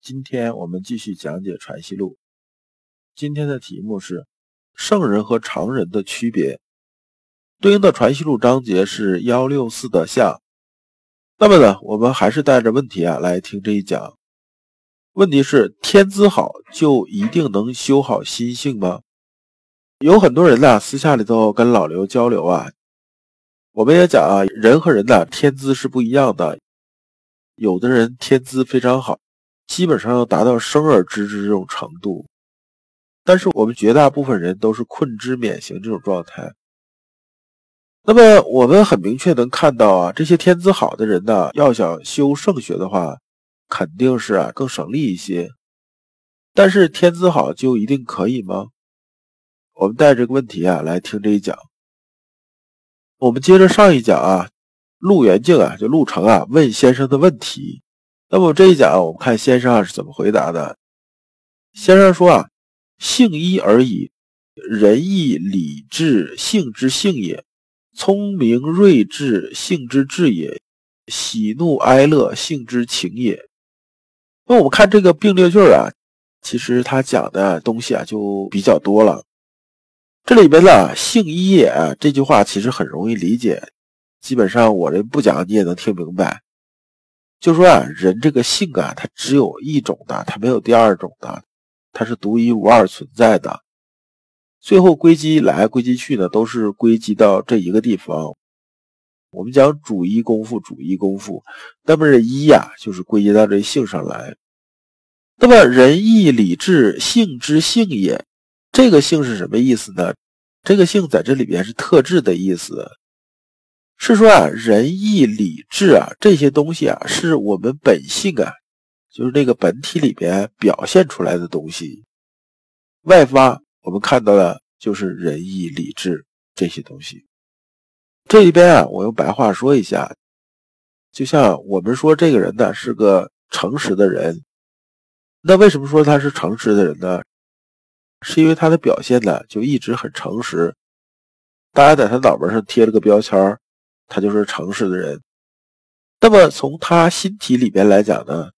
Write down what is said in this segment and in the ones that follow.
今天我们继续讲解《传习录》，今天的题目是圣人和常人的区别，对应的《传习录》章节是幺六四的下。那么呢，我们还是带着问题啊来听这一讲。问题是：天资好就一定能修好心性吗？有很多人呢，私下里头跟老刘交流啊，我们也讲啊，人和人的天资是不一样的，有的人天资非常好。基本上要达到生而知之这种程度，但是我们绝大部分人都是困之免行这种状态。那么我们很明确能看到啊，这些天资好的人呢，要想修圣学的话，肯定是啊更省力一些。但是天资好就一定可以吗？我们带这个问题啊来听这一讲。我们接着上一讲啊，陆元敬啊，就陆成啊问先生的问题。那么这一讲，我们看先生啊是怎么回答的。先生说啊，性一而已，仁义礼智性之性也，聪明睿智性之智也，喜怒哀乐性之情也。那我们看这个并列句啊，其实他讲的东西啊就比较多了。这里边呢，性一也这句话其实很容易理解，基本上我这不讲你也能听明白。就说啊，人这个性啊，它只有一种的，它没有第二种的，它是独一无二存在的。最后归集来归集去呢，都是归集到这一个地方。我们讲主一功夫，主一功夫，那么这一呀，就是归结到这性上来。那么仁义礼智性之性也，这个性是什么意思呢？这个性在这里边是特质的意思。是说啊，仁义礼智啊，这些东西啊，是我们本性啊，就是那个本体里边表现出来的东西。外发我们看到的就是仁义礼智这些东西。这里边啊，我用白话说一下，就像我们说这个人呢是个诚实的人，那为什么说他是诚实的人呢？是因为他的表现呢就一直很诚实，大家在他脑门上贴了个标签。他就是诚实的人，那么从他心体里边来讲呢，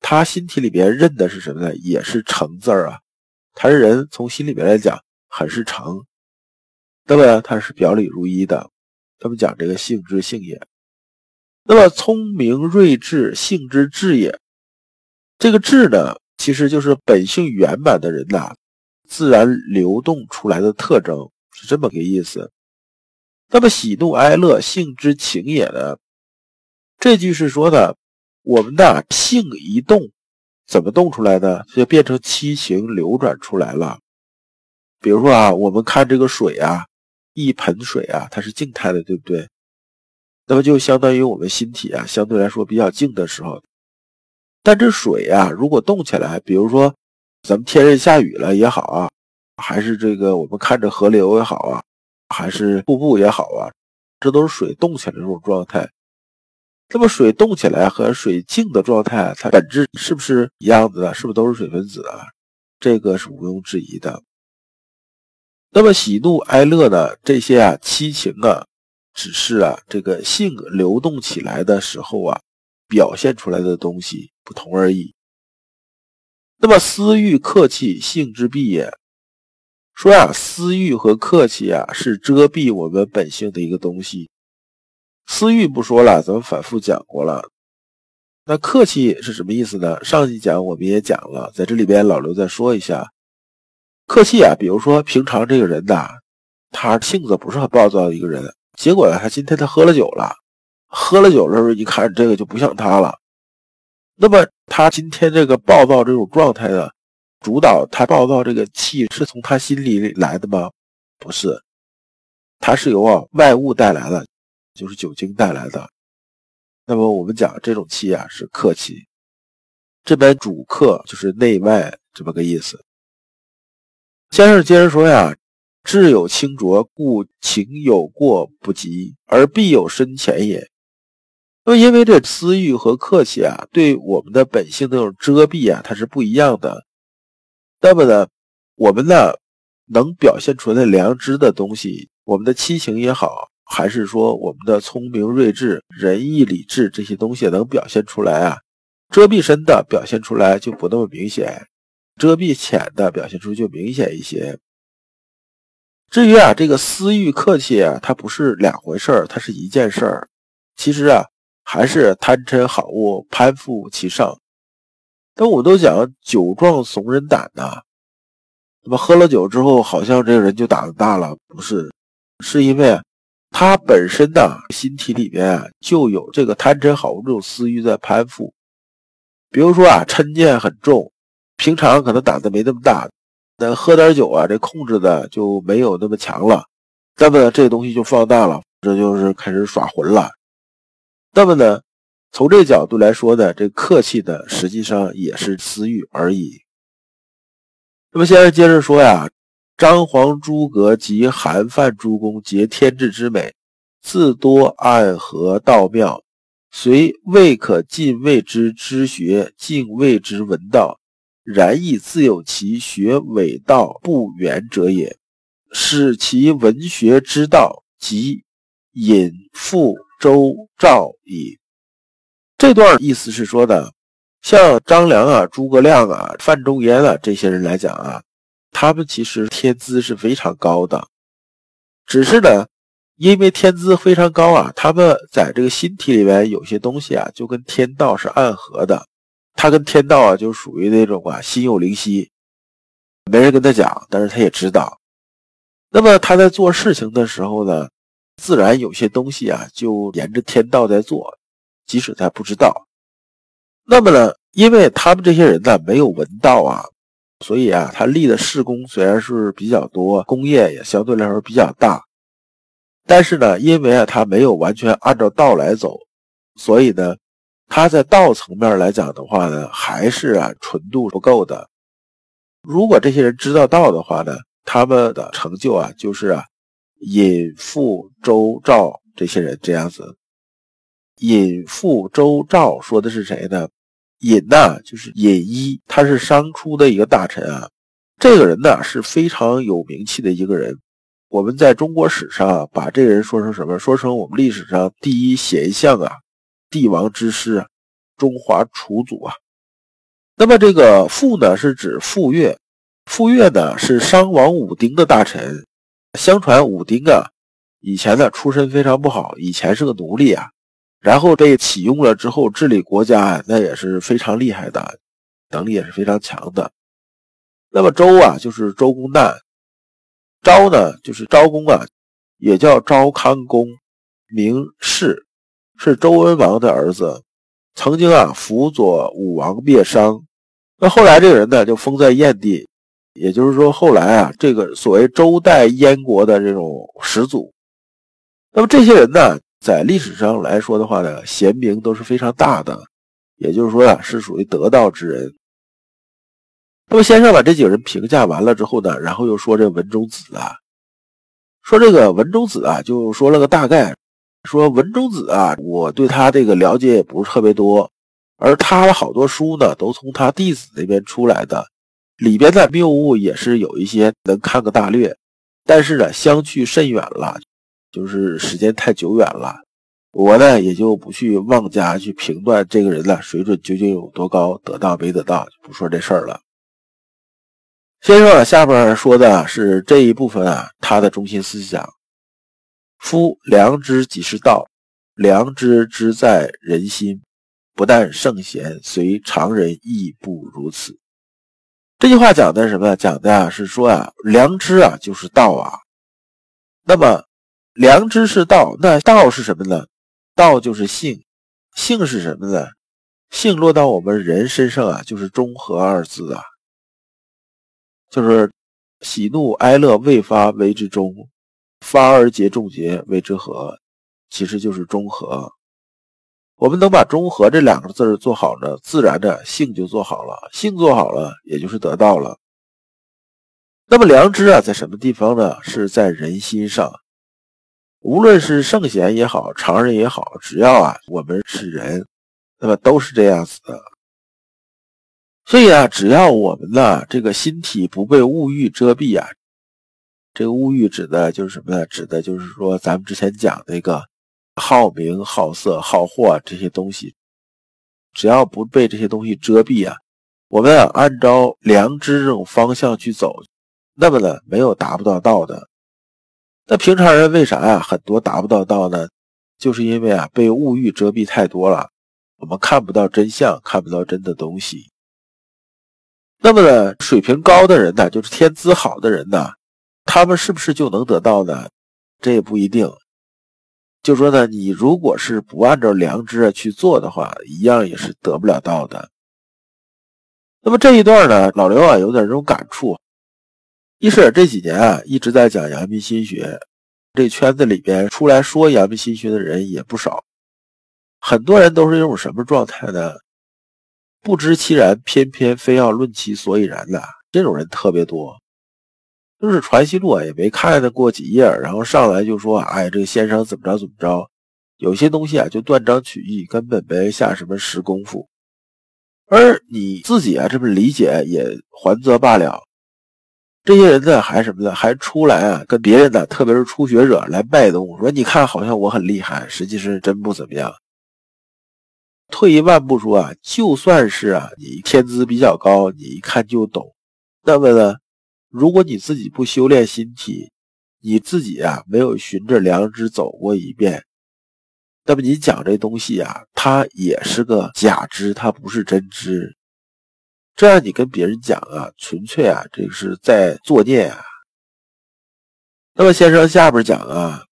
他心体里边认的是什么呢？也是诚字儿啊。他是人，从心里边来讲很是诚，那么他是表里如一的。他们讲这个性之性也，那么聪明睿智性之智也。这个智呢，其实就是本性圆满的人呐，自然流动出来的特征，是这么个意思。那么喜怒哀乐性之情也呢？这句是说的，我们的性一动，怎么动出来的？就变成七情流转出来了。比如说啊，我们看这个水啊，一盆水啊，它是静态的，对不对？那么就相当于我们心体啊，相对来说比较静的时候。但这水啊，如果动起来，比如说咱们天热下雨了也好啊，还是这个我们看着河流也好啊。还是瀑布也好啊，这都是水动起来的这种状态。那么水动起来和水静的状态，它本质是不是一样的？是不是都是水分子啊？这个是毋庸置疑的。那么喜怒哀乐呢？这些啊七情啊，只是啊这个性流动起来的时候啊表现出来的东西不同而已。那么私欲客气，性之弊也。说呀，私欲和客气啊，是遮蔽我们本性的一个东西。私欲不说了，咱们反复讲过了。那客气是什么意思呢？上一讲我们也讲了，在这里边老刘再说一下，客气啊，比如说平常这个人呐，他性子不是很暴躁的一个人，结果，他今天他喝了酒了，喝了酒的时候一看这个就不像他了。那么他今天这个暴躁这种状态呢？主导他暴躁这个气是从他心里来的吗？不是，他是由啊外物带来的，就是酒精带来的。那么我们讲这种气啊是客气，这边主客就是内外这么个意思。先生接着说呀：“志有清浊，故情有过不及，而必有深浅也。”那么，因为这私欲和客气啊，对我们的本性那种遮蔽啊，它是不一样的。那么呢，我们呢，能表现出来良知的东西，我们的七情也好，还是说我们的聪明睿智、仁义礼智这些东西能表现出来啊？遮蔽深的表现出来就不那么明显。遮蔽浅的表现出就明显一些。至于啊，这个私欲客气啊，它不是两回事儿，它是一件事儿。其实啊，还是贪嗔好恶攀附其上。那我们都讲酒壮怂人胆呐，那么喝了酒之后，好像这个人就胆子大了，不是？是因为他本身呢，心体里面就有这个贪嗔好恶这种私欲在攀附。比如说啊，嗔念很重。平常可能胆子没那么大，那喝点酒啊，这控制的就没有那么强了。那么这东西就放大了，这就是开始耍混了。那么呢，从这角度来说呢，这客气的实际上也是私欲而已。那么现在接着说呀，张皇诸葛及韩范诸公皆天志之美，自多暗合道妙，虽未可尽谓之知学，尽谓之闻道。然亦自有其学伪道不圆者也，使其文学之道即隐覆周赵矣。这段意思是说的，像张良啊、诸葛亮啊、范仲淹啊这些人来讲啊，他们其实天资是非常高的，只是呢，因为天资非常高啊，他们在这个心体里面有些东西啊，就跟天道是暗合的。他跟天道啊，就属于那种啊，心有灵犀，没人跟他讲，但是他也知道。那么他在做事情的时候呢，自然有些东西啊，就沿着天道在做，即使他不知道。那么呢，因为他们这些人呢，没有闻道啊，所以啊，他立的事功虽然是比较多，功业也相对来说比较大，但是呢，因为啊，他没有完全按照道来走，所以呢。他在道层面来讲的话呢，还是啊纯度不够的。如果这些人知道道的话呢，他们的成就啊就是啊尹复周赵这些人这样子。尹复周赵说的是谁呢？尹呐就是尹一，他是商初的一个大臣啊。这个人呢是非常有名气的一个人。我们在中国史上啊把这个人说成什么？说成我们历史上第一贤相啊。帝王之师啊，中华楚祖啊。那么这个傅呢，是指傅说。傅说呢是商王武丁的大臣。相传武丁啊，以前呢出身非常不好，以前是个奴隶啊，然后被启用了之后治理国家，那也是非常厉害的，能力也是非常强的。那么周啊，就是周公旦；昭呢，就是昭公啊，也叫昭康公，名士。是周文王的儿子，曾经啊辅佐武王灭商。那后来这个人呢就封在燕地，也就是说后来啊这个所谓周代燕国的这种始祖。那么这些人呢在历史上来说的话呢，贤名都是非常大的，也就是说啊是属于得道之人。那么先生把这几个人评价完了之后呢，然后又说这文中子啊，说这个文中子啊就说了个大概。说文中子啊，我对他这个了解也不是特别多，而他的好多书呢，都从他弟子那边出来的，里边的谬误也是有一些能看个大略，但是呢，相去甚远了，就是时间太久远了，我呢也就不去妄加去评断这个人的水准究竟有多高，得到没得到，就不说这事儿了。先生下边说的是这一部分啊，他的中心思想。夫良知即是道，良知之在人心，不但圣贤，随常人亦不如此。这句话讲的是什么？讲的啊是说啊，良知啊就是道啊。那么良知是道，那道是什么呢？道就是性，性是什么呢？性落到我们人身上啊，就是中和二字啊，就是喜怒哀乐未发为之中。发而结众结为之和，其实就是中和。我们能把中和这两个字做好呢，自然的性就做好了，性做好了，也就是得到了。那么良知啊，在什么地方呢？是在人心上。无论是圣贤也好，常人也好，只要啊，我们是人，那么都是这样子的。所以啊，只要我们呢，这个心体不被物欲遮蔽啊，这个物欲指的就是什么呢？指的就是说，咱们之前讲那个。好名、好色、好货这些东西，只要不被这些东西遮蔽啊，我们啊按照良知这种方向去走，那么呢没有达不到道的。那平常人为啥呀很多达不到道呢？就是因为啊被物欲遮蔽太多了，我们看不到真相，看不到真的东西。那么呢水平高的人呢，就是天资好的人呢，他们是不是就能得到呢？这也不一定。就说呢，你如果是不按照良知啊去做的话，一样也是得不了道的。那么这一段呢，老刘啊有点这种感触。一是这几年啊一直在讲阳明心学，这圈子里边出来说阳明心学的人也不少，很多人都是一种什么状态呢？不知其然，偏偏非要论其所以然的这种人特别多。就是传习录啊，也没看得过几页，然后上来就说：“哎，这个先生怎么着怎么着。”有些东西啊，就断章取义，根本没下什么实功夫。而你自己啊，这么理解也还则罢了。这些人呢，还什么呢？还出来啊，跟别人呢，特别是初学者来卖东，说：“你看，好像我很厉害，实际是真不怎么样。”退一万步说啊，就算是啊，你天资比较高，你一看就懂，那么呢？如果你自己不修炼心体，你自己啊没有循着良知走过一遍，那么你讲这东西啊，它也是个假知，它不是真知。这样你跟别人讲啊，纯粹啊，这是在作孽啊。那么先生下边讲啊，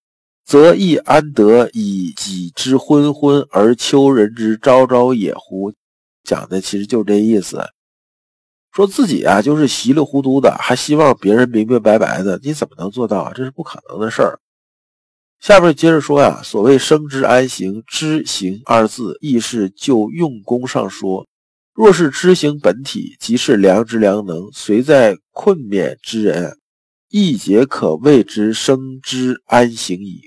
则亦安得以己之昏昏而求人之昭昭也乎？讲的其实就这意思。说自己啊，就是稀里糊涂的，还希望别人明明白白的，你怎么能做到啊？这是不可能的事儿。下面接着说呀，所谓生之安行，知行二字，亦是就用功上说。若是知行本体，即是良知良能，随在困勉之人，亦皆可谓之生之安行矣。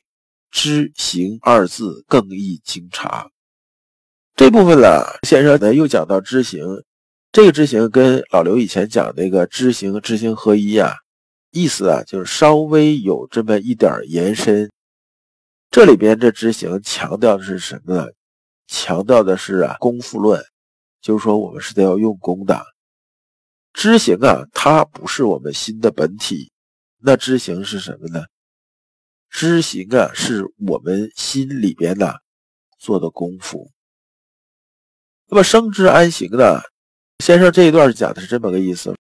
知行二字更易经察。这部分呢，先生呢又讲到知行。这个知行跟老刘以前讲那个知行知行合一啊，意思啊就是稍微有这么一点延伸。这里边这知行强调的是什么呢？强调的是啊功夫论，就是说我们是得要用功的。知行啊，它不是我们心的本体，那知行是什么呢？知行啊，是我们心里边的做的功夫。那么生之安行呢？先生这一段讲的是这么个意思：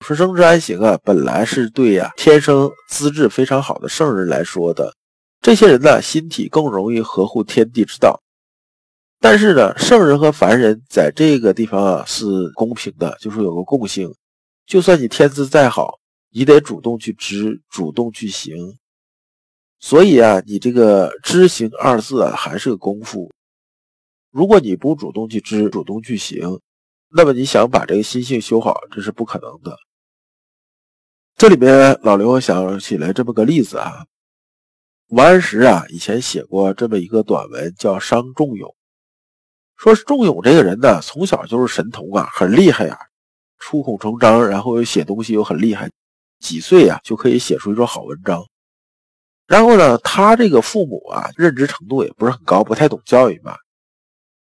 说生之安行啊，本来是对呀天生资质非常好的圣人来说的。这些人呢，心体更容易合乎天地之道。但是呢，圣人和凡人在这个地方啊是公平的，就是有个共性。就算你天资再好，你得主动去知，主动去行。所以啊，你这个知行二字啊，还是个功夫。如果你不主动去知，主动去行。那么你想把这个心性修好，这是不可能的。这里边老刘想起来这么个例子啊，王安石啊以前写过这么一个短文，叫《伤仲永》，说是仲永这个人呢，从小就是神童啊，很厉害呀，出口成章，然后又写东西又很厉害，几岁啊就可以写出一首好文章。然后呢，他这个父母啊，认知程度也不是很高，不太懂教育嘛。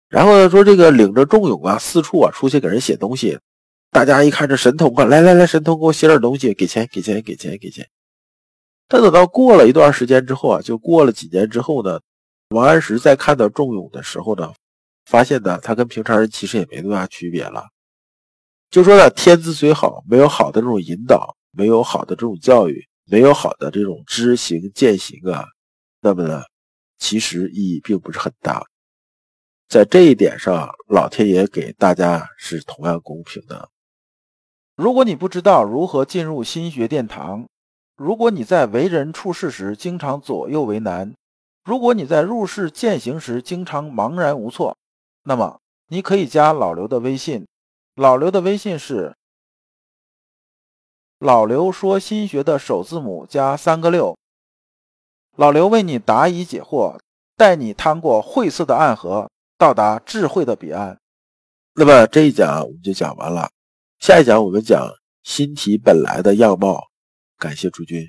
然后呢，说这个领着仲永啊，四处啊出去给人写东西，大家一看这神童啊，来来来，神童给我写点东西，给钱给钱给钱给钱。但等到过了一段时间之后啊，就过了几年之后呢，王安石在看到仲永的时候呢，发现呢，他跟平常人其实也没多大区别了。就说呢，天资虽好，没有好的这种引导，没有好的这种教育，没有好的这种知行践行啊，那么呢，其实意义并不是很大。在这一点上，老天爷给大家是同样公平的。如果你不知道如何进入心学殿堂，如果你在为人处事时经常左右为难，如果你在入世践行时经常茫然无措，那么你可以加老刘的微信。老刘的微信是“老刘说心学”的首字母加三个六。老刘为你答疑解惑，带你趟过晦涩的暗河，到达智慧的彼岸。那么这一讲我们就讲完了，下一讲我们讲心体本来的样貌。感谢诸君。